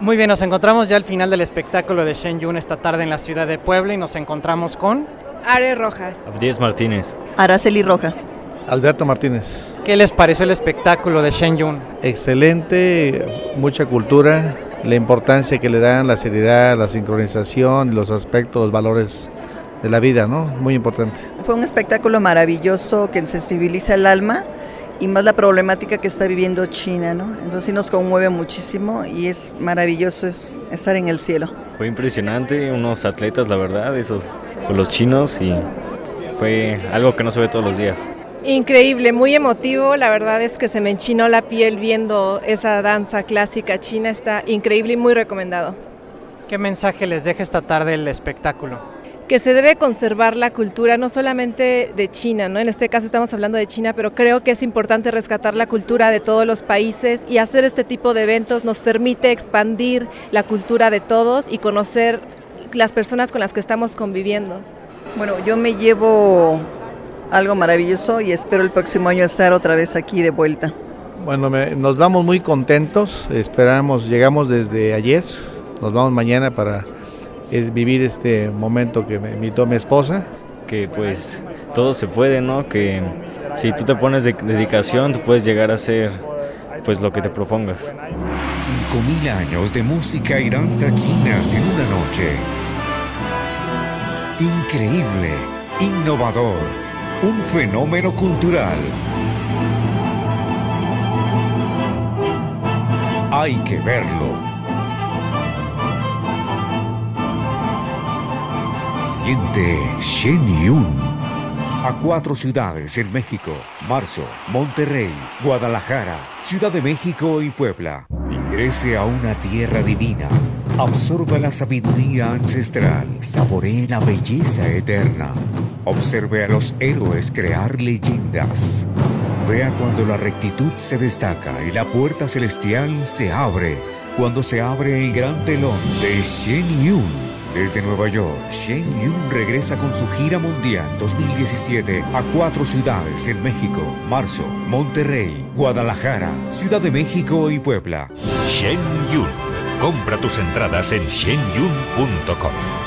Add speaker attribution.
Speaker 1: Muy bien, nos encontramos ya al final del espectáculo de Shen Yun esta tarde en la ciudad de Puebla y nos encontramos con...
Speaker 2: Are Rojas.
Speaker 3: Abdías Martínez.
Speaker 4: Araceli Rojas.
Speaker 5: Alberto Martínez.
Speaker 1: ¿Qué les pareció el espectáculo de Shen Yun?
Speaker 5: Excelente, mucha cultura, la importancia que le dan, la seriedad, la sincronización, los aspectos, los valores de la vida, ¿no? Muy importante.
Speaker 4: Fue un espectáculo maravilloso que sensibiliza el alma y más la problemática que está viviendo China, ¿no? Entonces sí nos conmueve muchísimo y es maravilloso es estar en el cielo.
Speaker 3: Fue impresionante, unos atletas, la verdad, esos con los chinos y fue algo que no se ve todos los días.
Speaker 2: Increíble, muy emotivo, la verdad es que se me enchinó la piel viendo esa danza clásica china, está increíble y muy recomendado.
Speaker 1: ¿Qué mensaje les deja esta tarde el espectáculo?
Speaker 2: Que se debe conservar la cultura no solamente de China, ¿no? En este caso estamos hablando de China, pero creo que es importante rescatar la cultura de todos los países y hacer este tipo de eventos nos permite expandir la cultura de todos y conocer las personas con las que estamos conviviendo.
Speaker 4: Bueno, yo me llevo algo maravilloso y espero el próximo año estar otra vez aquí de vuelta.
Speaker 5: Bueno, me, nos vamos muy contentos, esperamos, llegamos desde ayer, nos vamos mañana para es vivir este momento que me invitó mi esposa.
Speaker 3: Que pues todo se puede, ¿no? Que si tú te pones de dedicación, tú puedes llegar a ser pues lo que te propongas.
Speaker 6: 5.000 años de música y danza chinas en una noche. Increíble, innovador un fenómeno cultural. Hay que verlo. Siente Shen Yun. A cuatro ciudades en México, Marzo, Monterrey, Guadalajara, Ciudad de México y Puebla. Ingrese a una tierra divina. Absorba la sabiduría ancestral. Saboree la belleza eterna. Observe a los héroes crear leyendas. Vea cuando la rectitud se destaca y la puerta celestial se abre. Cuando se abre el gran telón de Shen Yun. Desde Nueva York, Shen Yun regresa con su gira mundial 2017 a cuatro ciudades en México, Marzo, Monterrey, Guadalajara, Ciudad de México y Puebla.
Speaker 7: Shen Yun. Compra tus entradas en shenyun.com.